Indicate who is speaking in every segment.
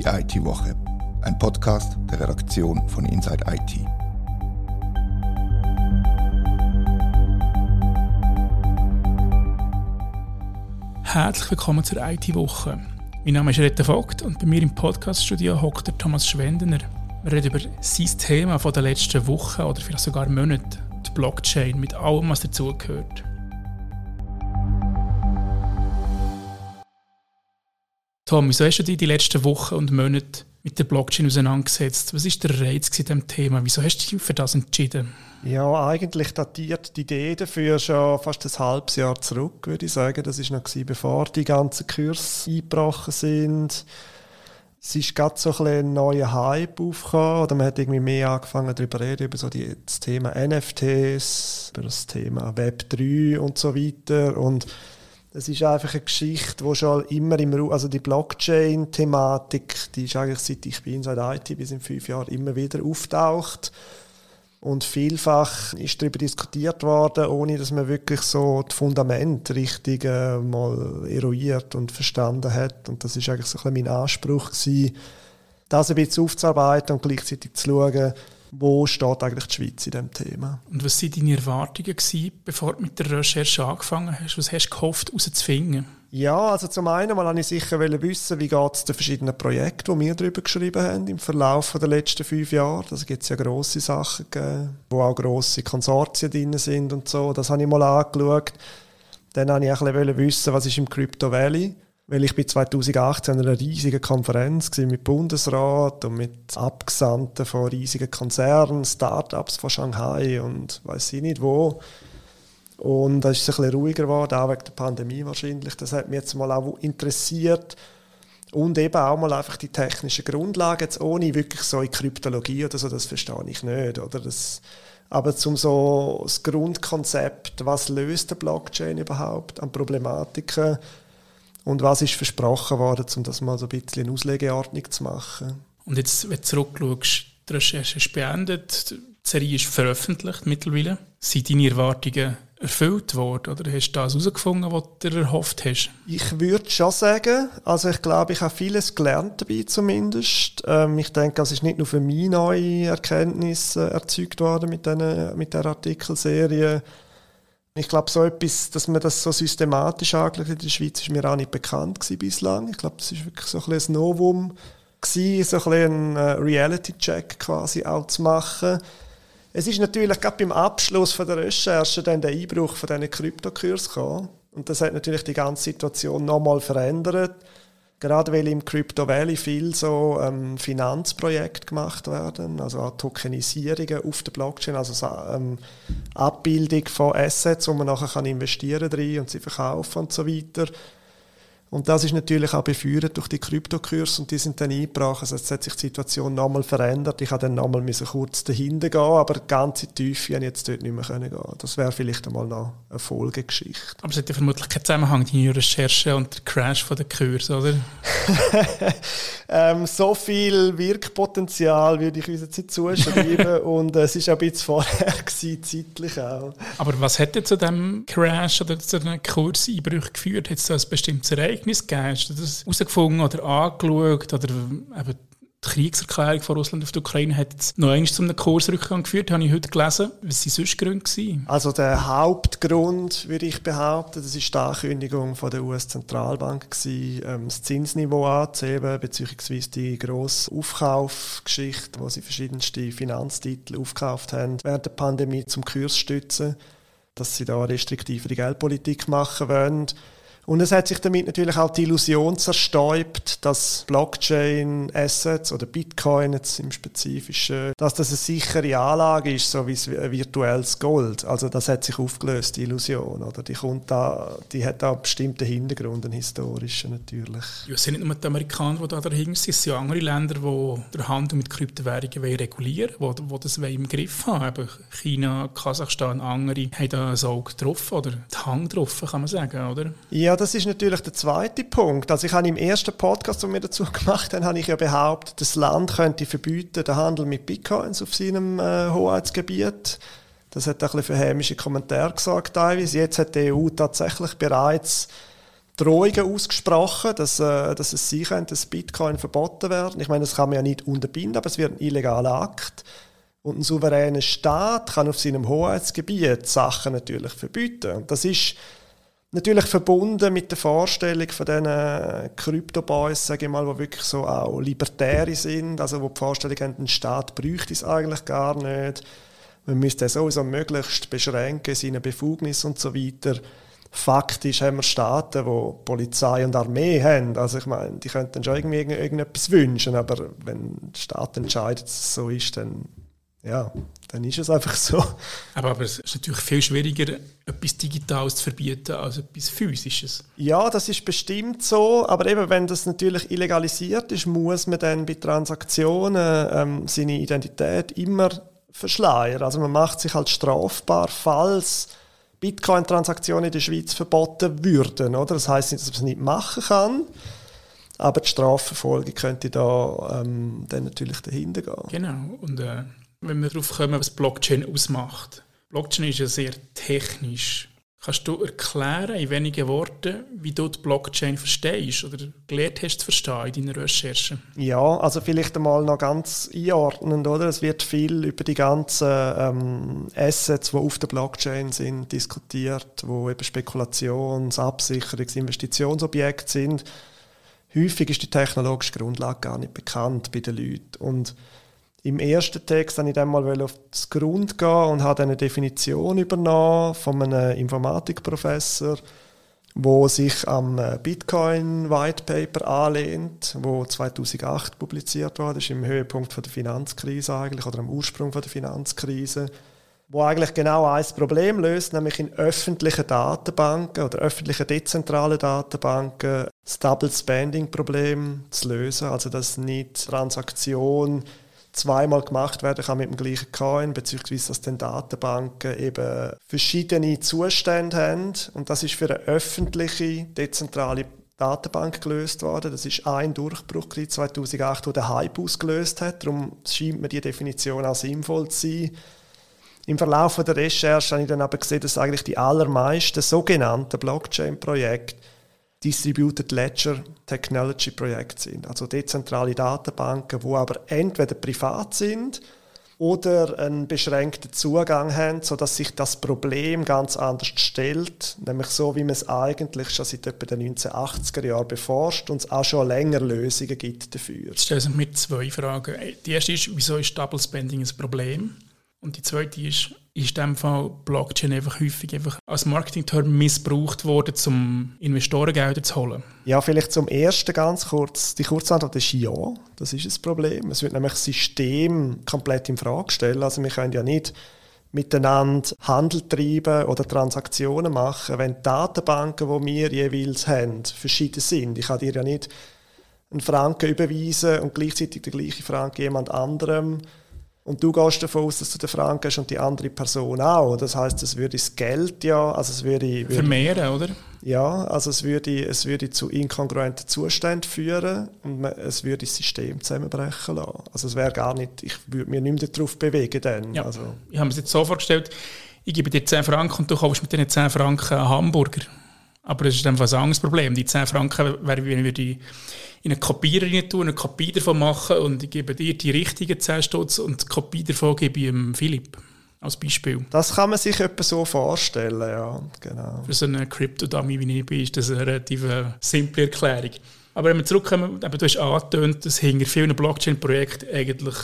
Speaker 1: Die IT-Woche, ein Podcast der Redaktion von Inside IT.
Speaker 2: Herzlich willkommen zur IT-Woche. Mein Name ist Retta Vogt und bei mir im Podcaststudio hockt der Thomas Schwendener. Wir reden über sein Thema von der letzten Woche oder vielleicht sogar Monate, die Blockchain mit allem, was dazugehört. Tom, wieso hast du dich die letzten Wochen und Monate mit der Blockchain auseinandergesetzt? Was war der Reiz in diesem Thema? Wieso hast du dich für das entschieden?
Speaker 3: Ja, eigentlich datiert die Idee dafür schon fast ein halbes Jahr zurück, würde ich sagen. Das war noch bevor die ganzen Kurse eingebrochen sind. Es ist gerade so ein, ein neuer Hype aufgekommen, oder man hat irgendwie mehr angefangen darüber zu reden, über so die, das Thema NFTs, über das Thema Web 3 und so weiter. Und das ist einfach eine Geschichte, die schon immer im Raum, also die Blockchain-Thematik, die ist eigentlich seit ich bin seit IT bis in fünf Jahren immer wieder auftaucht. Und vielfach ist darüber diskutiert worden, ohne dass man wirklich so das Fundament richtig äh, mal eruiert und verstanden hat. Und das ist eigentlich so ein bisschen mein Anspruch gewesen, das ein bisschen aufzuarbeiten und gleichzeitig zu schauen, wo steht eigentlich die Schweiz in diesem Thema.
Speaker 2: Und was waren deine Erwartungen, gewesen, bevor du mit der Recherche angefangen hast? Was hast du gehofft, herauszufinden?
Speaker 3: Ja, also zum einen mal wollte ich sicher wissen, wie geht es den verschiedenen Projekten, die wir darüber geschrieben haben im Verlauf der letzten fünf Jahre. Da gibt es ja grosse Sachen gegeben, wo auch grosse Konsortien drin sind und so. Das habe ich mal angeschaut. Dann wollte ich auch ein bisschen wissen, was ist im Crypto Valley weil ich bin 2018 an einer riesigen Konferenz mit Bundesrat und mit Abgesandten von riesigen Konzernen, Startups von Shanghai und weiß ich nicht wo. Und da ist es ein bisschen ruhiger geworden, auch wegen der Pandemie wahrscheinlich. Das hat mich jetzt mal auch interessiert. Und eben auch mal einfach die technischen Grundlagen, jetzt ohne wirklich so in Kryptologie oder so, das verstehe ich nicht. Oder das, aber zum so das Grundkonzept, was löst der Blockchain überhaupt an Problematiken, und was ist versprochen worden, um das mal so ein bisschen in Auslegeordnung zu machen.
Speaker 2: Und jetzt, wenn du zurückschaust, die Recherche ist beendet, die Serie ist veröffentlicht mittlerweile. Sind deine Erwartungen erfüllt worden oder hast du das herausgefunden, was du erhofft hast?
Speaker 3: Ich würde schon sagen, also ich glaube, ich habe vieles gelernt dabei zumindest. Ähm, ich denke, es ist nicht nur für mich neue Erkenntnisse erzeugt worden mit, den, mit der Artikelserie, ich glaube, so etwas, dass man das so systematisch angeschaut in der Schweiz, ist mir auch nicht bekannt gewesen bislang. Ich glaube, das ist wirklich so ein, ein Novum gewesen, so ein, ein äh, Reality-Check quasi auch zu machen. Es ist natürlich gerade beim Abschluss von der Recherche dann der Einbruch von diesen Kryptokurs gekommen. Und das hat natürlich die ganze Situation nochmal verändert. Gerade weil im Crypto Valley viel so ähm, Finanzprojekte gemacht werden, also Tokenisierungen auf der Blockchain, also ähm, Abbildung von Assets, wo man nachher kann investieren kann und sie verkaufen und so weiter. Und das ist natürlich auch befeuert durch die Kryptokurse und die sind dann eingebracht. Also jetzt hat sich die Situation nochmal verändert. Ich habe dann nochmal kurz dahinter gehen, aber die ganze Tiefe habe jetzt dort nicht mehr gehen Das wäre vielleicht einmal noch eine Folgegeschichte.
Speaker 2: Aber es hat ja vermutlich keinen Zusammenhang, die Recherche und der Crash von der Kurs, oder?
Speaker 3: ähm, so viel Wirkpotenzial würde ich uns jetzt nicht zuschreiben und äh, es war auch ein bisschen vorher, gewesen, zeitlich auch.
Speaker 2: Aber was hat zu dem Crash oder zu einem Kurseinbruch geführt? Hat es da ein bestimmtes Ereignis Ereignis gegeben? Hast du das herausgefunden oder angeschaut? Oder eben die Kriegserklärung von Russland auf die Ukraine hat jetzt noch einmal zu einem Kursrückgang geführt, habe ich heute gelesen. Was waren sonst Gründe?
Speaker 3: Also der Hauptgrund, würde ich behaupten, das ist die Ankündigung von der US-Zentralbank, ähm, das Zinsniveau anzuheben, beziehungsweise die grosse Aufkaufgeschichte, wo sie verschiedenste Finanztitel aufgekauft haben während der Pandemie zum Kurs stützen, dass sie da restriktivere Geldpolitik machen wollen. Und es hat sich damit natürlich auch die Illusion zerstäubt, dass Blockchain-Assets oder Bitcoin jetzt im Spezifischen, dass das eine sichere Anlage ist, so wie ein virtuelles Gold. Also das hat sich aufgelöst, die Illusion. Oder? Die, kommt da, die hat da bestimmten Hintergrund, einen historischen natürlich.
Speaker 2: Ja, es sind nicht nur die Amerikaner, die da dahinter sind, es sind andere Länder, die den Handel mit Kryptowährungen regulieren wollen, die, die das im Griff haben. China, Kasachstan, andere haben da ein Auge getroffen oder die Hang getroffen, kann man sagen, oder?
Speaker 3: Ja, ja, das ist natürlich der zweite Punkt. Also ich habe im ersten Podcast, den wir dazu gemacht haben, habe ich ja behauptet, das Land könnte verbieten den Handel mit Bitcoins auf seinem äh, Hoheitsgebiet. Das hat ein bisschen für hämische Kommentare gesagt teilweise. Jetzt hat die EU tatsächlich bereits Drohungen ausgesprochen, dass, äh, dass es sein könnte, dass Bitcoin verboten werden. Ich meine, das kann man ja nicht unterbinden, aber es wird ein illegaler Akt. Und ein souveräner Staat kann auf seinem Hoheitsgebiet Sachen natürlich verbieten. Und das ist natürlich verbunden mit der Vorstellung von diesen Krypto-Boys, sage ich mal, die wirklich so auch Libertäre sind, also wo die Vorstellung haben, ein Staat bräuchte es eigentlich gar nicht. Man müsste sowieso möglichst beschränken, seine Befugnis und so weiter faktisch haben wir Staaten, die Polizei und Armee haben. Also ich meine, die könnten schon irgendwie irgendetwas wünschen, aber wenn der Staat entscheidet, dass es so ist, dann ja, dann ist es einfach so.
Speaker 2: Aber, aber es ist natürlich viel schwieriger, etwas Digitales zu verbieten als etwas Physisches.
Speaker 3: Ja, das ist bestimmt so, aber eben, wenn das natürlich illegalisiert ist, muss man dann bei Transaktionen ähm, seine Identität immer verschleiern. Also man macht sich halt strafbar, falls Bitcoin-Transaktionen in der Schweiz verboten würden. Oder? Das heißt nicht, dass man es nicht machen kann, aber die Strafverfolgung könnte da ähm, dann natürlich dahinter gehen.
Speaker 2: Genau. Und äh, wenn wir darauf kommen, was Blockchain ausmacht. Blockchain ist ja sehr technisch. Kannst du erklären in wenigen Worten, wie du die Blockchain verstehst oder gelernt hast zu verstehen in deiner Recherche?
Speaker 3: Ja, also vielleicht einmal noch ganz einordnend, oder? Es wird viel über die ganzen ähm, Assets, die auf der Blockchain sind, diskutiert, wo eben Spekulations-, Absicherungs-, Investitionsobjekte sind. Häufig ist die technologische Grundlage gar nicht bekannt bei den Leuten. Und im ersten Text habe ich dann mal auf das Grund gehen und habe eine Definition übernommen von einem Informatikprofessor, wo sich am äh, Bitcoin White Paper anlehnt, wo 2008 publiziert wurde, ist im Höhepunkt der Finanzkrise eigentlich oder am Ursprung der Finanzkrise, wo eigentlich genau ein Problem löst, nämlich in öffentlichen Datenbanken oder öffentlichen dezentralen Datenbanken das Double Spending Problem zu lösen, also dass nicht Transaktion zweimal gemacht werden kann mit dem gleichen Coin, beziehungsweise dass dann Datenbanken eben verschiedene Zustände haben. Und das ist für eine öffentliche, dezentrale Datenbank gelöst worden. Das ist ein Durchbruch 2008, der den Hype ausgelöst hat. Darum scheint mir die Definition auch sinnvoll zu sein. Im Verlauf der Recherche habe ich dann aber gesehen, dass eigentlich die allermeisten sogenannten Blockchain-Projekte Distributed Ledger Technology Projekte sind. Also dezentrale Datenbanken, wo aber entweder privat sind oder einen beschränkten Zugang haben, sodass sich das Problem ganz anders stellt, nämlich so, wie man es eigentlich schon seit etwa den 1980er Jahren beforscht und es auch schon länger Lösungen gibt dafür.
Speaker 2: Jetzt stellen mir zwei Fragen. Die erste ist, wieso ist Double Spending ein Problem? Und die zweite ist, ist in dem Fall Blockchain einfach häufig einfach als Marketingterm missbraucht worden, um Investorengelder zu holen?
Speaker 3: Ja, vielleicht zum ersten ganz kurz. Die Kurzantwort ist ja, das ist ein Problem. Es wird nämlich das System komplett in Frage stellen. Also wir können ja nicht miteinander Handel treiben oder Transaktionen machen, wenn die Datenbanken, die wir jeweils haben, verschieden sind. Ich kann dir ja nicht einen Franken überweisen und gleichzeitig den gleichen Franken jemand anderem und du gehst davon aus, dass du den Franken hast und die andere Person auch. Das heißt, es würde das Geld ja, also es würde, würde
Speaker 2: vermehren, oder?
Speaker 3: Ja, also es würde, es würde zu inkongruenten Zuständen führen und man, es würde das System zusammenbrechen lassen. Also es wäre gar nicht, ich würde mich nicht mehr darauf bewegen dann.
Speaker 2: Ja.
Speaker 3: Also.
Speaker 2: Ich habe mir jetzt so vorgestellt, ich gebe dir 10 Franken und du kaufst mit diesen 10 Franken einen Hamburger. Aber das ist einfach ein anderes Problem. Die 10 Franken wäre, wenn wir die in eine Kopierer rein tun, eine Kopie davon machen und ich gebe dir die richtigen 10 Stutz und die Kopie davon gebe ich dem Philipp. Als Beispiel.
Speaker 3: Das kann man sich etwa so vorstellen, ja, genau.
Speaker 2: Für so eine Crypto-Dummy wie ich bin, ist das eine relativ äh, simple Erklärung. Aber wenn wir zurückkommen, eben, du hast angetönt, dass hinter vielen Blockchain-Projekten eigentlich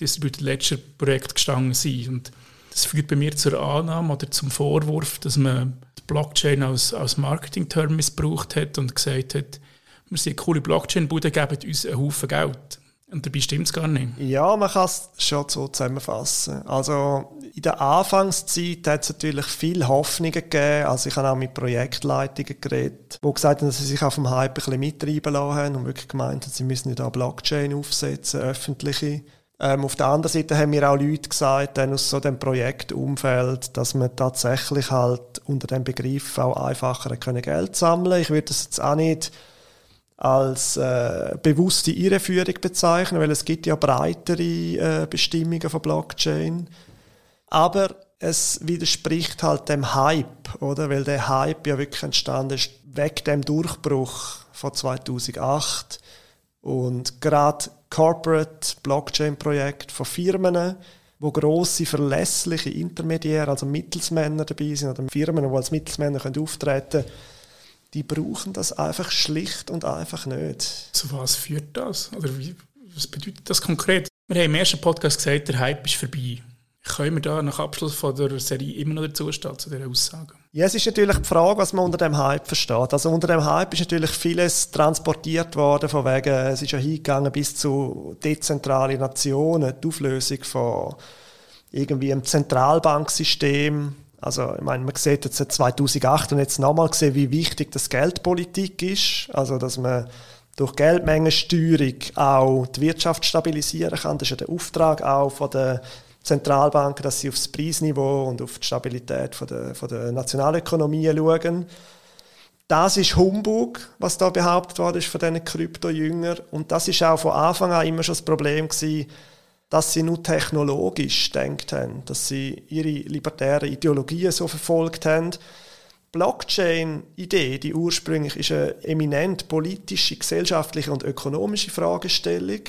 Speaker 2: Distributed Ledger-Projekte gestanden sind. Und das führt bei mir zur Annahme oder zum Vorwurf, dass man die Blockchain als, als Marketing-Term missbraucht hat und gesagt hat, wir sind coole Blockchain-Bude, geben uns einen Haufen Geld. Und dabei stimmt es gar nicht.
Speaker 3: Ja, man kann es schon so zusammenfassen. Also in der Anfangszeit hat es natürlich viele Hoffnungen gegeben. Also ich habe auch mit Projektleitungen geredet, die gesagt haben, dass sie sich auf dem Hype ein bisschen mittreiben lassen und wirklich gemeint haben, sie müssen ja da Blockchain aufsetzen, öffentliche. Ähm, auf der anderen Seite haben mir auch Leute gesagt, dann aus so dem Projektumfeld, dass man tatsächlich halt unter dem Begriff auch einfacher können Geld sammeln. Ich würde das jetzt auch nicht als äh, bewusste Irreführung bezeichnen, weil es gibt ja breitere äh, Bestimmungen von Blockchain. Aber es widerspricht halt dem Hype, oder? Weil der Hype ja wirklich entstanden ist weg dem Durchbruch von 2008 und gerade Corporate Blockchain-Projekte von Firmen, wo große verlässliche Intermediäre, also Mittelsmänner dabei sind oder Firmen, die als Mittelsmänner können auftreten die brauchen das einfach schlicht und einfach nicht.
Speaker 2: Zu was führt das? Oder wie, was bedeutet das konkret? Wir haben im ersten Podcast gesagt, der Hype ist vorbei. Können wir da nach Abschluss von der Serie immer noch dazu stehen, zu dieser Aussage?
Speaker 3: Ja, es ist natürlich die Frage, was man unter dem Hype versteht. Also unter dem Hype ist natürlich vieles transportiert worden, von wegen, es ist ja hingegangen bis zu dezentrale Nationen, die Auflösung von irgendwie einem Zentralbanksystem. Also, ich meine, man sieht jetzt seit 2008 und jetzt nochmal gesehen, wie wichtig das Geldpolitik ist. Also, dass man durch Geldmengensteuerung auch die Wirtschaft stabilisieren kann. Das ist ja der Auftrag auch von der Zentralbanken, dass sie auf das Preisniveau und auf die Stabilität von der, von der Nationalökonomie schauen. Das ist Humbug, was da behauptet worden ist von diesen Krypto-Jüngern. Und das ist auch von Anfang an immer schon das Problem gewesen, dass sie nur technologisch denkt haben, dass sie ihre libertären Ideologien so verfolgt haben. Blockchain-Idee, die ursprünglich ist eine eminent politische, gesellschaftliche und ökonomische Fragestellung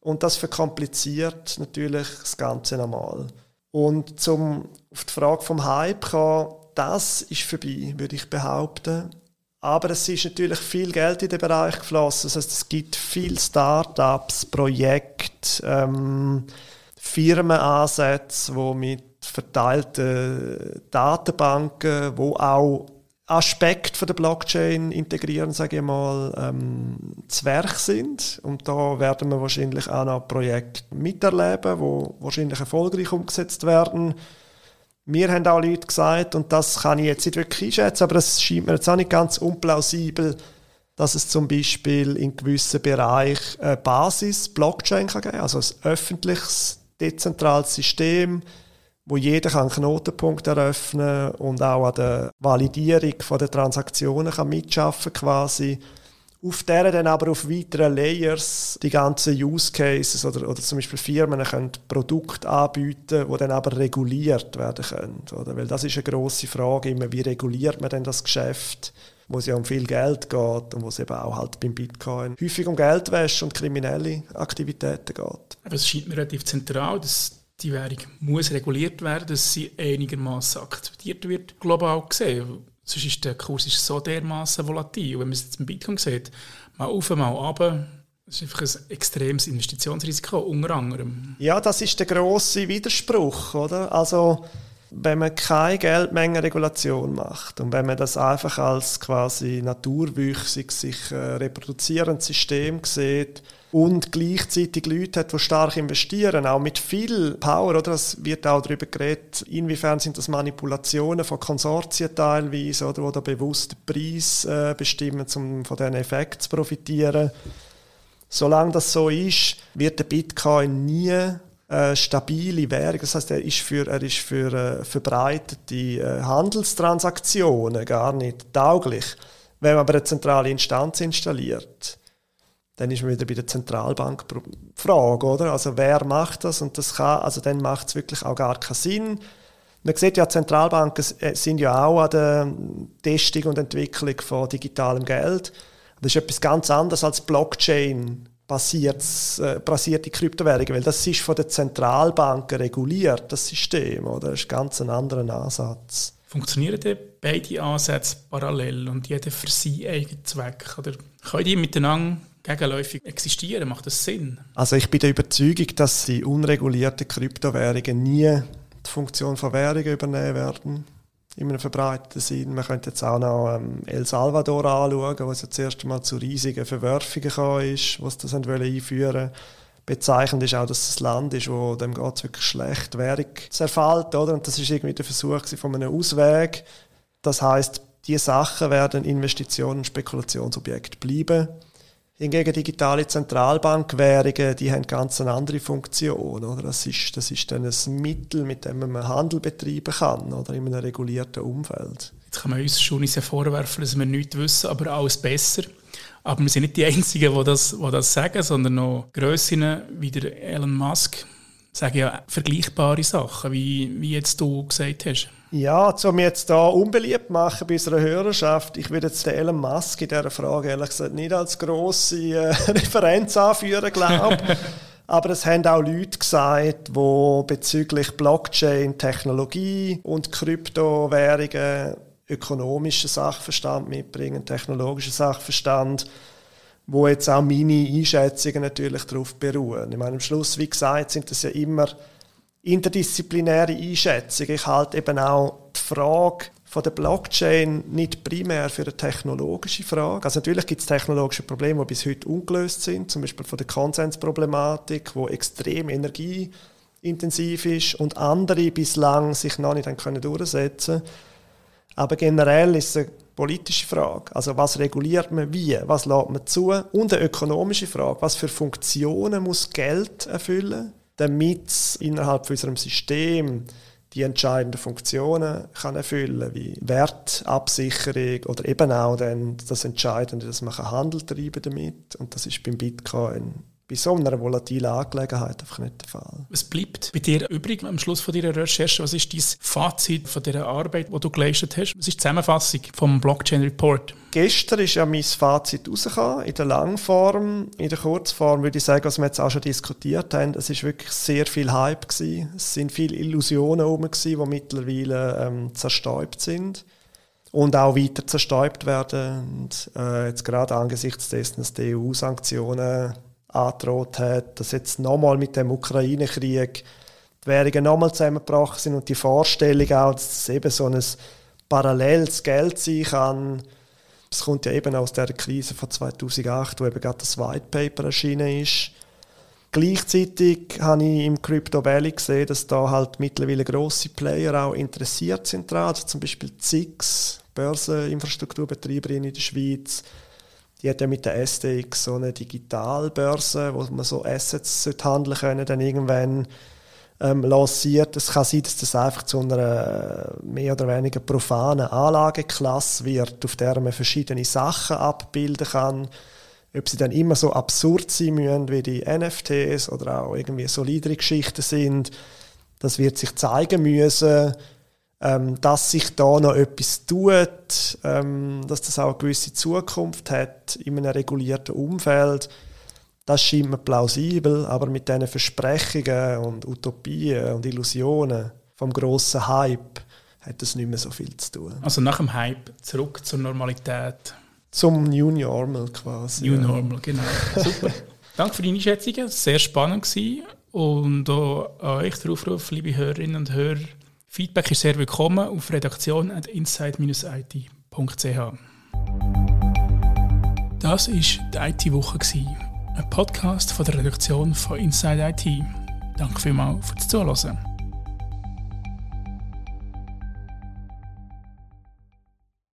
Speaker 3: und das verkompliziert natürlich das Ganze nochmal. Und zum auf die Frage vom Hype kommen, das ist vorbei, würde ich behaupten. Aber es ist natürlich viel Geld in den Bereich geflossen. Das heißt, es gibt viele Startups, Projekte, ähm, Firmenansätze, die mit verteilten Datenbanken, wo auch Aspekte von der Blockchain integrieren, sage ich mal, ähm, Werk sind. Und da werden wir wahrscheinlich auch noch Projekte miterleben, wo wahrscheinlich erfolgreich umgesetzt werden. Mir haben auch Leute gesagt, und das kann ich jetzt nicht wirklich einschätzen, aber es scheint mir jetzt auch nicht ganz unplausibel, dass es zum Beispiel in gewissen Bereichen eine Basis Blockchain kann geben, also ein öffentliches, dezentrales System, wo jeder einen Knotenpunkt eröffnen und auch an der Validierung der Transaktionen kann mitschaffen quasi. Auf deren dann aber auf weiteren Layers die ganzen Use Cases oder, oder zum Beispiel Firmen können Produkte anbieten, die dann aber reguliert werden können. Oder? Weil das ist eine grosse Frage, immer, wie reguliert man denn das Geschäft, wo es ja um viel Geld geht und wo es eben auch halt beim Bitcoin häufig um Geldwäsche und kriminelle Aktivitäten geht.
Speaker 2: Aber es scheint mir relativ zentral, dass die Währung muss reguliert werden, dass sie einigermaßen akzeptiert wird, global gesehen. Sonst ist der Kurs ist so dermaßen volatil. Wenn man es jetzt im Bitcoin sieht, mal auf, mal runter, das ist einfach ein extremes Investitionsrisiko, unter anderem.
Speaker 3: Ja, das ist der grosse Widerspruch, oder? Also, wenn man keine Geldmengenregulation macht und wenn man das einfach als quasi naturwüchsig sich äh, reproduzierendes System sieht, und gleichzeitig Leute hat, die stark investieren, auch mit viel Power, oder? Es wird auch darüber geredet, inwiefern sind das Manipulationen von Konsortien teilweise, oder, wo da bewusst den Preis äh, bestimmen, um von diesen Effekten zu profitieren. Solange das so ist, wird der Bitcoin nie eine stabile Währung. Das heißt, er ist für, er ist für äh, verbreitete äh, Handelstransaktionen gar nicht tauglich. Wenn man aber eine zentrale Instanz installiert, dann ist man wieder bei der Zentralbank Frage, oder? Also wer macht das? Und das kann, also dann macht es wirklich auch gar keinen Sinn. Man sieht ja, Zentralbanken äh, sind ja auch an der Testung und Entwicklung von digitalem Geld. Das ist etwas ganz anderes als Blockchain äh, basierte Kryptowährungen, weil das ist von den Zentralbanken reguliert, das System, oder? Das ist ganz ein anderer Ansatz.
Speaker 2: Funktionieren denn beide Ansätze parallel und jeder für seinen eigenen Zweck? Oder können die miteinander gegenläufig existieren? Macht das Sinn?
Speaker 3: Also ich bin der Überzeugung, dass die unregulierten Kryptowährungen nie die Funktion von Währungen übernehmen werden. In einem verbreiteten Sinn. Man könnte jetzt auch noch ähm, El Salvador anschauen, wo es ja zuerst einmal zu riesigen Verwerfungen gekommen ist, was das einführen. Bezeichnend ist auch, dass es ein Land ist, wo dem geht wirklich schlecht Währung zerfällt, oder? Und das ist irgendwie der Versuch von einem Ausweg. Das heißt, diese Sachen werden Investitionen und Spekulationsobjekte bleiben. Hingegen digitale Zentralbankwährungen, die haben ganz eine andere Funktion. Oder? Das, ist, das ist dann ein Mittel, mit dem man Handel betreiben kann oder in einem regulierten Umfeld.
Speaker 2: Jetzt kann man uns schon nicht vorwerfen, dass wir nichts wissen, aber alles besser. Aber wir sind nicht die Einzigen, die das, die das sagen, sondern noch Grössinnen wie der Elon Musk, sagen ja vergleichbare Sachen, wie, wie jetzt du gesagt hast.
Speaker 3: Ja, um jetzt da unbeliebt machen bei unserer Hörerschaft, ich würde jetzt den Elon Musk in dieser Frage ehrlich gesagt nicht als grosse äh, Referenz anführen, glaube Aber es haben auch Leute gesagt, die bezüglich Blockchain, Technologie und Kryptowährungen ökonomischen Sachverstand mitbringen, technologischen Sachverstand, wo jetzt auch meine Einschätzungen natürlich darauf beruhen. Ich meine, am Schluss, wie gesagt, sind das ja immer interdisziplinäre Einschätzungen. Ich halte eben auch die Frage von der Blockchain nicht primär für eine technologische Frage. Also natürlich gibt es technologische Probleme, die bis heute ungelöst sind, zum Beispiel von der Konsensproblematik, wo extrem energieintensiv ist und andere bislang sich noch nicht können durchsetzen Aber generell ist es eine politische Frage. Also was reguliert man wie? Was lädt man zu? Und eine ökonomische Frage. Was für Funktionen muss Geld erfüllen, damit es innerhalb von unserem System die entscheidenden Funktionen kann erfüllen wie Wertabsicherung oder eben auch dann das Entscheidende, dass man Handel treiben damit und das ist beim Bitcoin bei so einer volatilen Angelegenheit einfach nicht der Fall.
Speaker 2: Was bleibt bei dir übrig am Schluss von deiner Recherche? Was ist dein Fazit von dieser Arbeit, die du geleistet hast? Was ist die Zusammenfassung vom Blockchain Report?
Speaker 3: Gestern ist ja mein Fazit rausgekommen, in der Langform. In der Kurzform würde ich sagen, was wir jetzt auch schon diskutiert haben, es ist wirklich sehr viel Hype gewesen. Es sind viele Illusionen gewesen, die mittlerweile ähm, zerstäubt sind und auch weiter zerstäubt werden. Und, äh, jetzt gerade angesichts dessen, dass die EU-Sanktionen angedroht hat, dass jetzt nochmal mit dem Ukraine-Krieg die Währungen nochmal zusammengebrochen sind und die Vorstellung auch, dass es eben so ein paralleles Geld sein kann. Das kommt ja eben aus der Krise von 2008, wo eben gerade das White Paper erschienen ist. Gleichzeitig habe ich im Crypto Valley gesehen, dass da halt mittlerweile grosse Player auch interessiert sind daran, also zum Beispiel ZIX, Börseninfrastrukturbetreiberin in der Schweiz, die hat ja mit der SDX so eine Digitalbörse, wo man so Assets handeln können, dann irgendwann ähm, lanciert. Es kann sein, dass das einfach zu einer äh, mehr oder weniger profanen Anlageklasse wird, auf der man verschiedene Sachen abbilden kann. Ob sie dann immer so absurd sein müssen wie die NFTs oder auch irgendwie solidere Geschichten sind, das wird sich zeigen müssen ähm, dass sich da noch etwas tut, ähm, dass das auch eine gewisse Zukunft hat in einem regulierten Umfeld. Das scheint mir plausibel, aber mit diesen Versprechungen und Utopien und Illusionen vom grossen Hype hat das nicht mehr so viel zu tun.
Speaker 2: Also nach dem Hype zurück zur Normalität.
Speaker 3: Zum New Normal quasi.
Speaker 2: New ja. Normal, genau. Super. Danke für deine Einschätzungen, sehr spannend gewesen. Und auch an euch der Aufruf, liebe Hörerinnen und Hörer, Feedback ist sehr willkommen auf redaktion.inside-it.ch. Das war die IT-Woche, ein Podcast von der Redaktion von Inside IT. Danke vielmals fürs Zuhören.